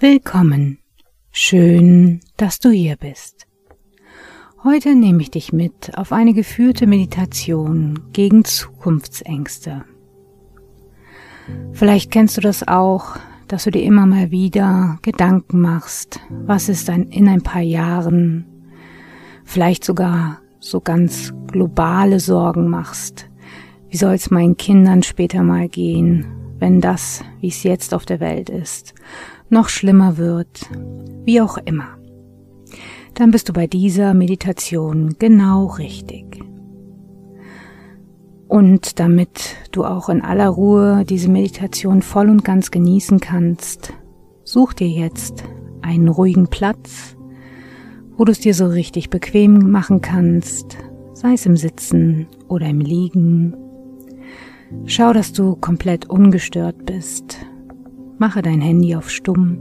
Willkommen. Schön, dass du hier bist. Heute nehme ich dich mit auf eine geführte Meditation gegen Zukunftsängste. Vielleicht kennst du das auch, dass du dir immer mal wieder Gedanken machst, was ist in ein paar Jahren, vielleicht sogar so ganz globale Sorgen machst. Wie soll es meinen Kindern später mal gehen, wenn das, wie es jetzt auf der Welt ist, noch schlimmer wird, wie auch immer. Dann bist du bei dieser Meditation genau richtig. Und damit du auch in aller Ruhe diese Meditation voll und ganz genießen kannst, such dir jetzt einen ruhigen Platz, wo du es dir so richtig bequem machen kannst, sei es im Sitzen oder im Liegen. Schau, dass du komplett ungestört bist. Mache dein Handy auf Stumm.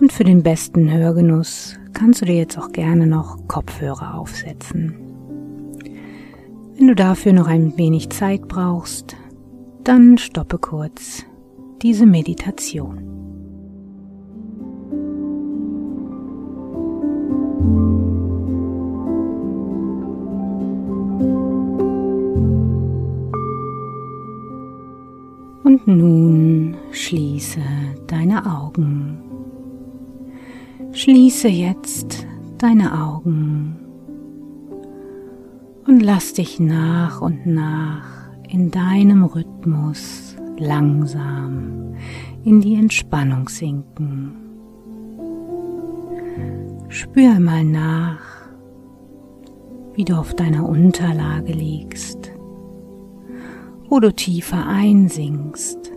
Und für den besten Hörgenuss kannst du dir jetzt auch gerne noch Kopfhörer aufsetzen. Wenn du dafür noch ein wenig Zeit brauchst, dann stoppe kurz diese Meditation. Schließe deine Augen. Schließe jetzt deine Augen und lass dich nach und nach in deinem Rhythmus langsam in die Entspannung sinken. Spür einmal nach, wie du auf deiner Unterlage liegst, wo du tiefer einsinkst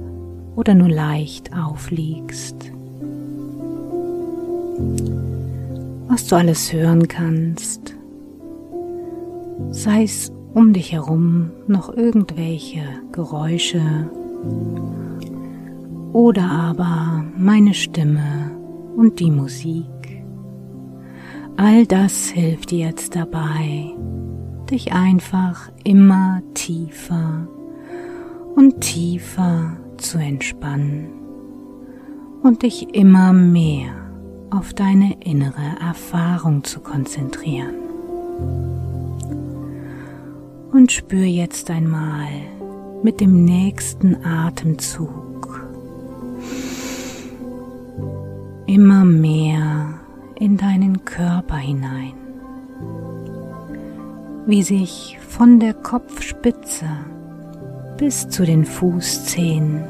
oder nur leicht aufliegst. Was du alles hören kannst sei es um dich herum noch irgendwelche Geräusche oder aber meine Stimme und die Musik. All das hilft dir jetzt dabei, dich einfach immer tiefer und tiefer zu entspannen und dich immer mehr auf deine innere Erfahrung zu konzentrieren. Und spür jetzt einmal mit dem nächsten Atemzug immer mehr in deinen Körper hinein, wie sich von der Kopfspitze bis zu den Fußzehen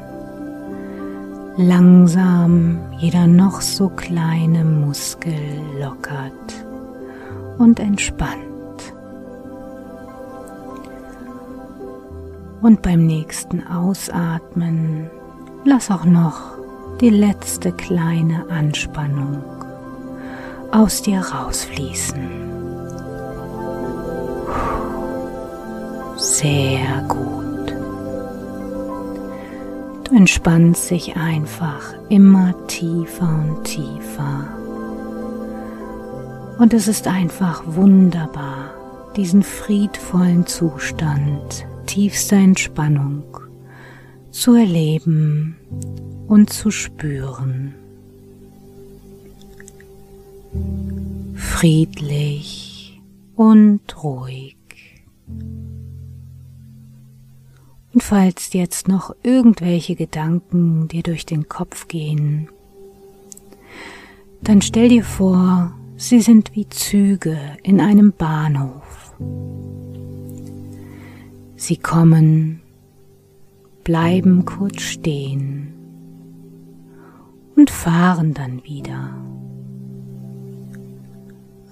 langsam jeder noch so kleine Muskel lockert und entspannt. Und beim nächsten Ausatmen lass auch noch die letzte kleine Anspannung aus dir rausfließen. Sehr gut. Du entspannst dich einfach immer tiefer und tiefer. Und es ist einfach wunderbar, diesen friedvollen Zustand tiefster Entspannung zu erleben und zu spüren. Friedlich und ruhig. Und falls jetzt noch irgendwelche Gedanken dir durch den Kopf gehen, dann stell dir vor, sie sind wie Züge in einem Bahnhof. Sie kommen, bleiben kurz stehen und fahren dann wieder.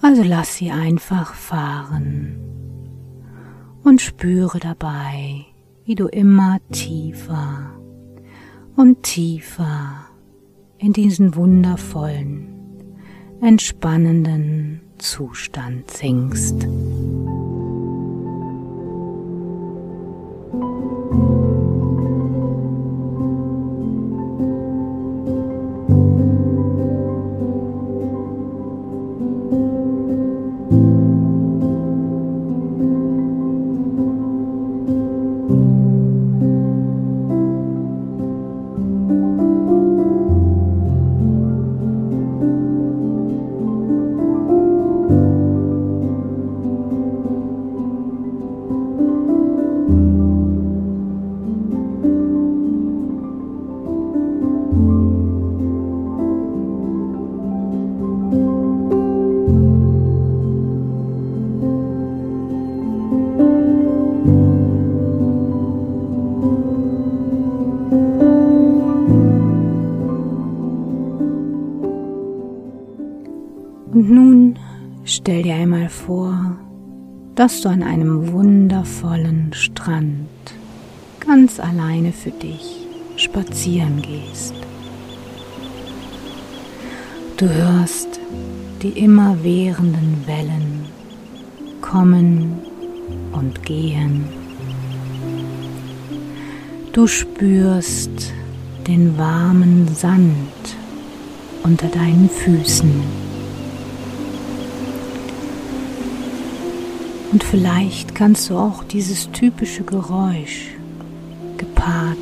Also lass sie einfach fahren und spüre dabei, wie du immer tiefer und tiefer in diesen wundervollen, entspannenden Zustand sinkst. Stell dir einmal vor, dass du an einem wundervollen Strand ganz alleine für dich spazieren gehst. Du hörst die immerwährenden Wellen kommen und gehen. Du spürst den warmen Sand unter deinen Füßen. Und vielleicht kannst du auch dieses typische Geräusch gepaart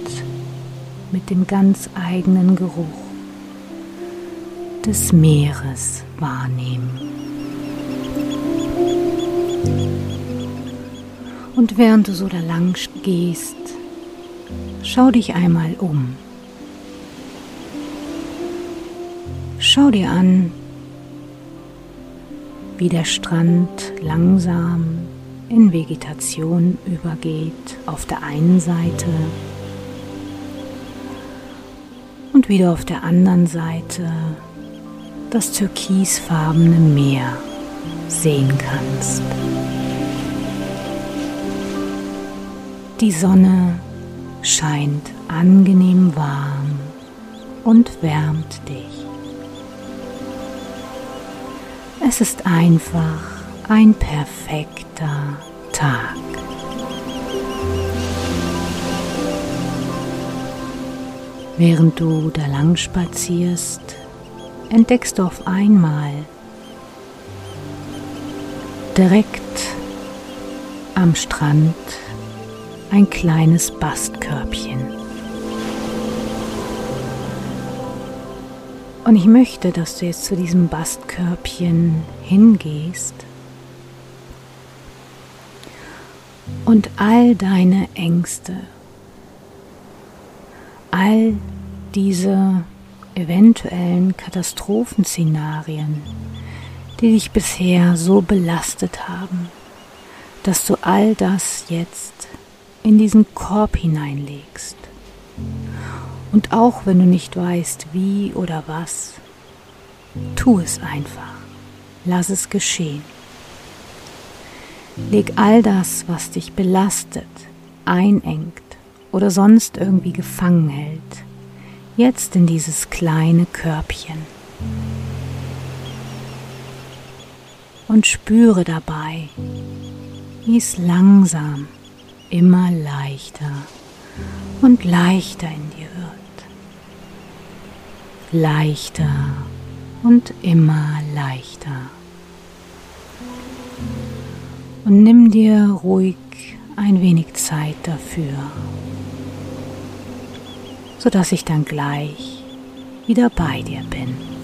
mit dem ganz eigenen Geruch des Meeres wahrnehmen. Und während du so da lang gehst, schau dich einmal um. Schau dir an, wie der Strand langsam in Vegetation übergeht auf der einen Seite und wieder auf der anderen Seite das türkisfarbene Meer sehen kannst. Die Sonne scheint angenehm warm und wärmt dich. Es ist einfach ein perfekter Tag. Während du da lang spazierst, entdeckst du auf einmal direkt am Strand ein kleines Bastkörbchen. Und ich möchte, dass du jetzt zu diesem Bastkörbchen hingehst und all deine Ängste, all diese eventuellen Katastrophenszenarien, die dich bisher so belastet haben, dass du all das jetzt in diesen Korb hineinlegst und auch wenn du nicht weißt, wie oder was, tu es einfach. Lass es geschehen. Leg all das, was dich belastet, einengt oder sonst irgendwie gefangen hält, jetzt in dieses kleine Körbchen. Und spüre dabei, wie es langsam immer leichter und leichter in dir leichter und immer leichter. Und nimm dir ruhig ein wenig Zeit dafür, sodass ich dann gleich wieder bei dir bin.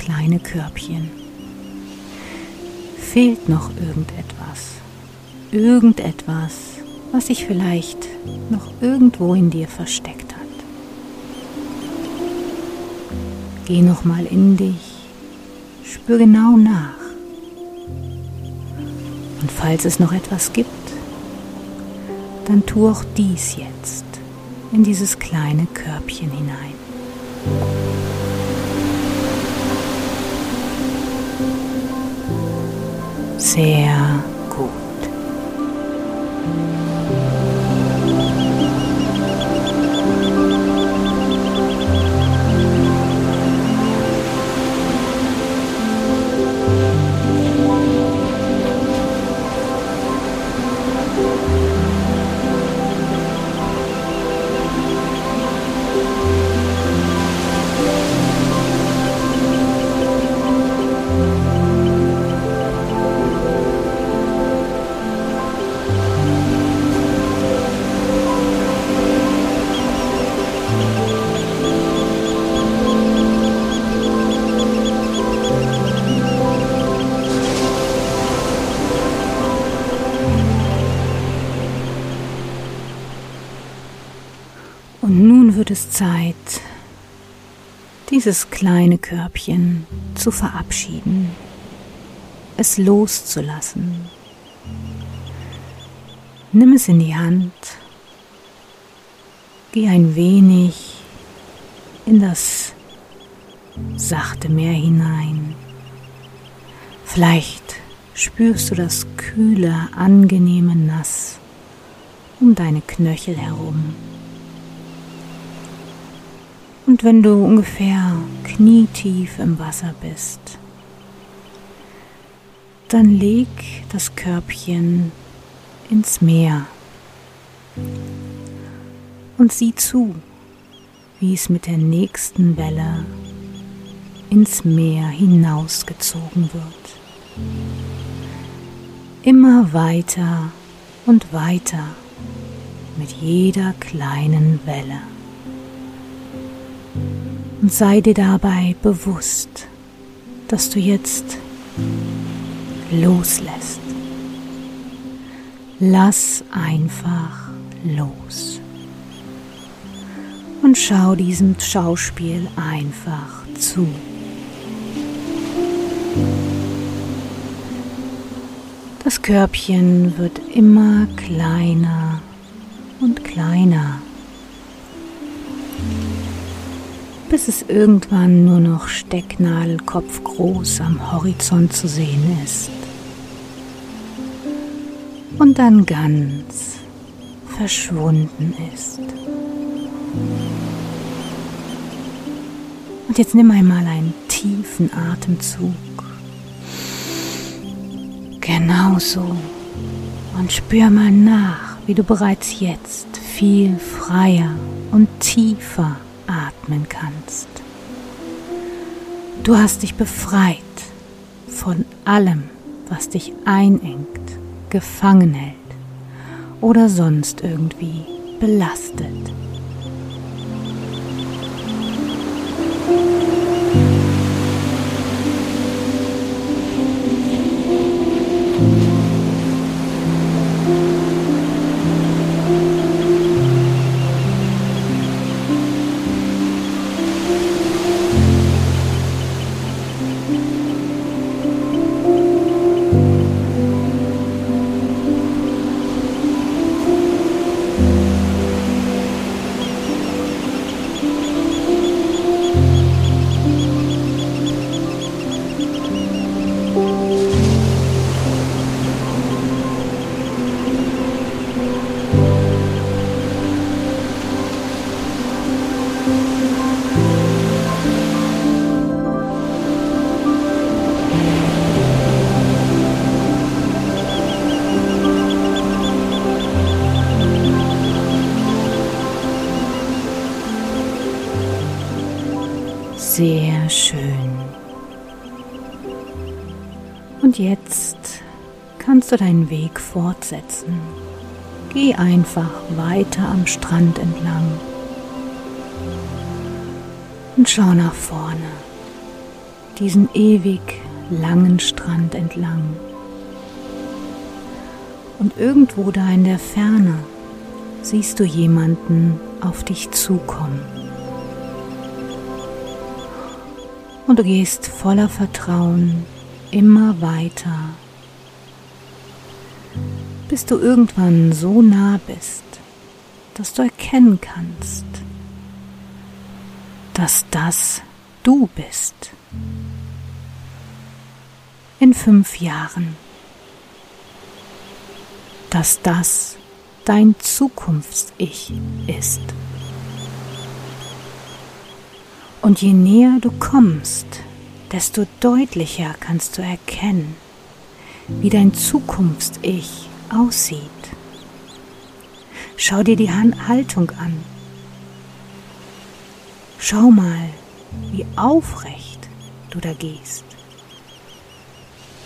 Kleine Körbchen. Fehlt noch irgendetwas? Irgendetwas, was sich vielleicht noch irgendwo in dir versteckt hat. Geh noch mal in dich, spür genau nach. Und falls es noch etwas gibt, dann tu auch dies jetzt in dieses kleine Körbchen hinein. Sehr gut. Wird es Zeit, dieses kleine Körbchen zu verabschieden, es loszulassen. Nimm es in die Hand, geh ein wenig in das sachte Meer hinein. Vielleicht spürst du das kühle, angenehme Nass um deine Knöchel herum. Und wenn du ungefähr knietief im Wasser bist, dann leg das Körbchen ins Meer und sieh zu, wie es mit der nächsten Welle ins Meer hinausgezogen wird. Immer weiter und weiter mit jeder kleinen Welle und sei dir dabei bewusst, dass du jetzt loslässt. Lass einfach los. Und schau diesem Schauspiel einfach zu. Das Körbchen wird immer kleiner und kleiner. Bis es irgendwann nur noch stecknadelkopfgroß am Horizont zu sehen ist. Und dann ganz verschwunden ist. Und jetzt nimm einmal einen tiefen Atemzug. Genauso. Und spür mal nach, wie du bereits jetzt viel freier und tiefer atmen kannst. Du hast dich befreit von allem, was dich einengt, gefangen hält oder sonst irgendwie belastet. Und jetzt kannst du deinen Weg fortsetzen. Geh einfach weiter am Strand entlang und schau nach vorne, diesen ewig langen Strand entlang. Und irgendwo da in der Ferne siehst du jemanden auf dich zukommen. Und du gehst voller Vertrauen immer weiter, bis du irgendwann so nah bist, dass du erkennen kannst, dass das du bist. In fünf Jahren. Dass das dein Zukunfts-Ich ist. Und je näher du kommst, desto deutlicher kannst du erkennen, wie dein Zukunfts-Ich aussieht. Schau dir die Haltung an. Schau mal, wie aufrecht du da gehst.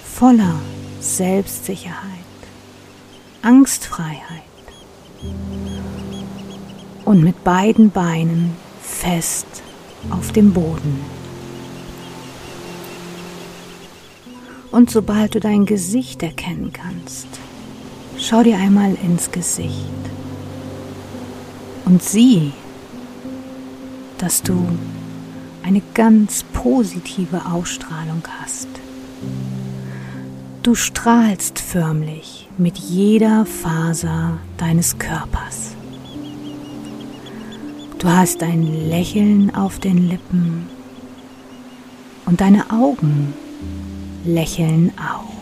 Voller Selbstsicherheit, Angstfreiheit und mit beiden Beinen fest auf dem Boden. Und sobald du dein Gesicht erkennen kannst, schau dir einmal ins Gesicht und sieh, dass du eine ganz positive Ausstrahlung hast. Du strahlst förmlich mit jeder Faser deines Körpers. Du hast ein Lächeln auf den Lippen und deine Augen lächeln auch.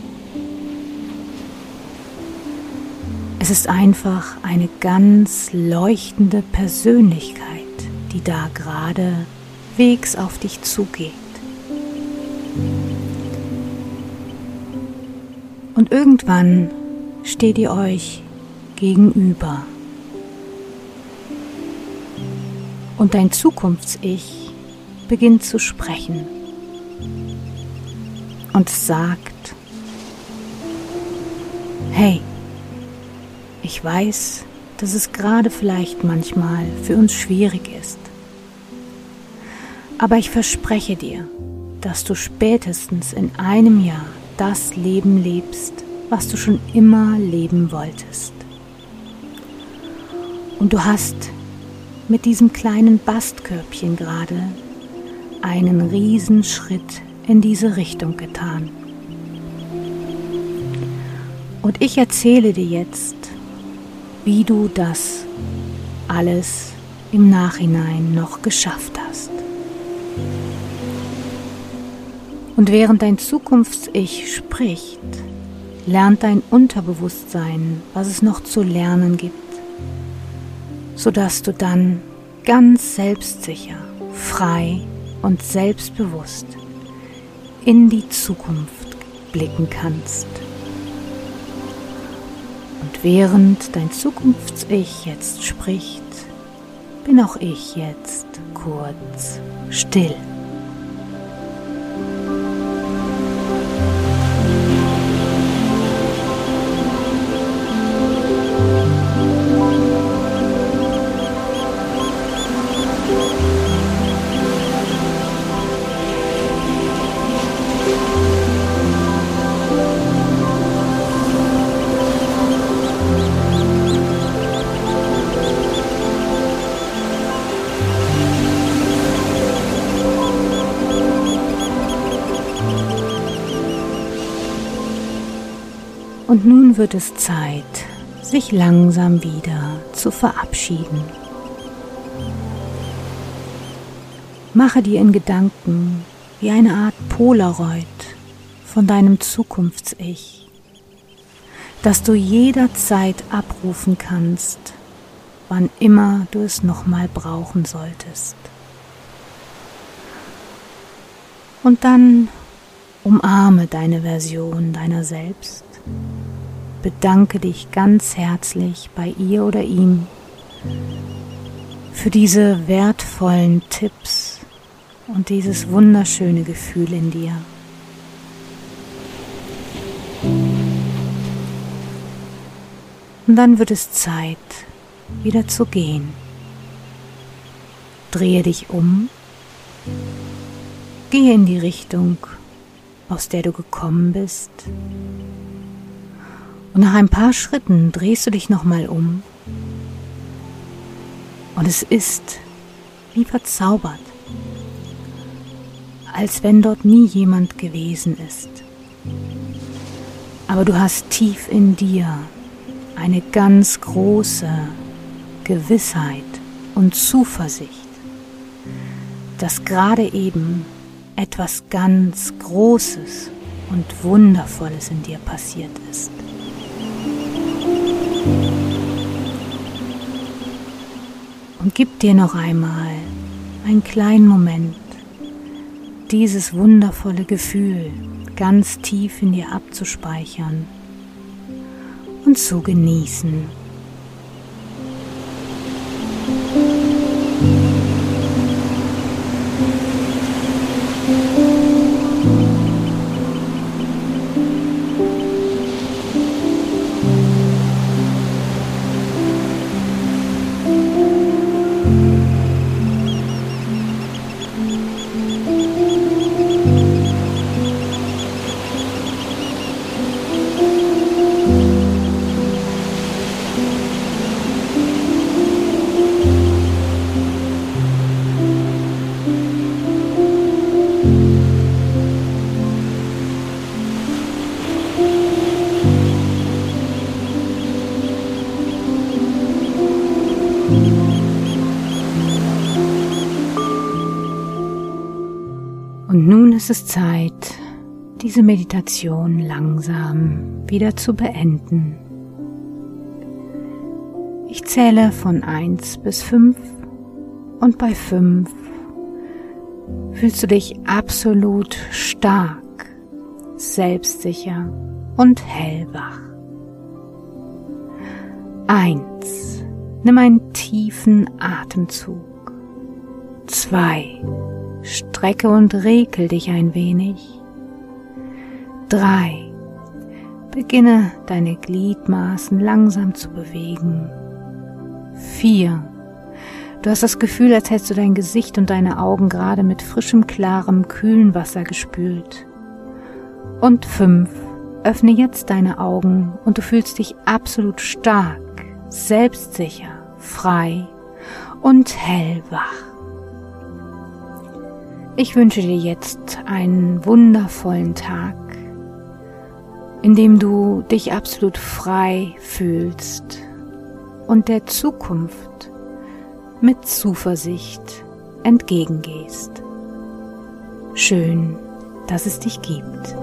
Es ist einfach eine ganz leuchtende Persönlichkeit, die da gerade wegs auf dich zugeht. Und irgendwann steht ihr euch gegenüber. Und dein Zukunfts-Ich beginnt zu sprechen und sagt, hey, ich weiß, dass es gerade vielleicht manchmal für uns schwierig ist. Aber ich verspreche dir, dass du spätestens in einem Jahr das Leben lebst, was du schon immer leben wolltest. Und du hast mit diesem kleinen Bastkörbchen gerade einen Riesenschritt in diese Richtung getan. Und ich erzähle dir jetzt, wie du das alles im Nachhinein noch geschafft hast. Und während dein Zukunfts-Ich spricht, lernt dein Unterbewusstsein, was es noch zu lernen gibt sodass du dann ganz selbstsicher, frei und selbstbewusst in die Zukunft blicken kannst. Und während dein Zukunfts-Ich jetzt spricht, bin auch ich jetzt kurz still. Und nun wird es Zeit, sich langsam wieder zu verabschieden. Mache dir in Gedanken wie eine Art Polaroid von deinem Zukunfts-Ich, das du jederzeit abrufen kannst, wann immer du es nochmal brauchen solltest. Und dann umarme deine Version deiner selbst bedanke dich ganz herzlich bei ihr oder ihm für diese wertvollen Tipps und dieses wunderschöne Gefühl in dir. Und dann wird es Zeit, wieder zu gehen. Drehe dich um, gehe in die Richtung, aus der du gekommen bist und nach ein paar Schritten drehst du dich nochmal um. Und es ist wie verzaubert, als wenn dort nie jemand gewesen ist. Aber du hast tief in dir eine ganz große, Gewissheit und Zuversicht, dass gerade eben etwas ganz Großes und Wundervolles in dir passiert ist. Gib dir noch einmal einen kleinen Moment, dieses wundervolle Gefühl ganz tief in dir abzuspeichern und zu genießen. Zeit, diese Meditation langsam wieder zu beenden. Ich zähle von 1 bis 5 und bei 5 fühlst du dich absolut stark, selbstsicher und hellwach. 1. Nimm einen tiefen Atemzug. 2. Strecke und rekel dich ein wenig. 3. Beginne deine Gliedmaßen langsam zu bewegen. 4. Du hast das Gefühl, als hättest du dein Gesicht und deine Augen gerade mit frischem, klarem, kühlen Wasser gespült. Und 5. Öffne jetzt deine Augen und du fühlst dich absolut stark, selbstsicher, frei und hellwach. Ich wünsche dir jetzt einen wundervollen Tag, in dem du dich absolut frei fühlst und der Zukunft mit Zuversicht entgegengehst. Schön, dass es dich gibt.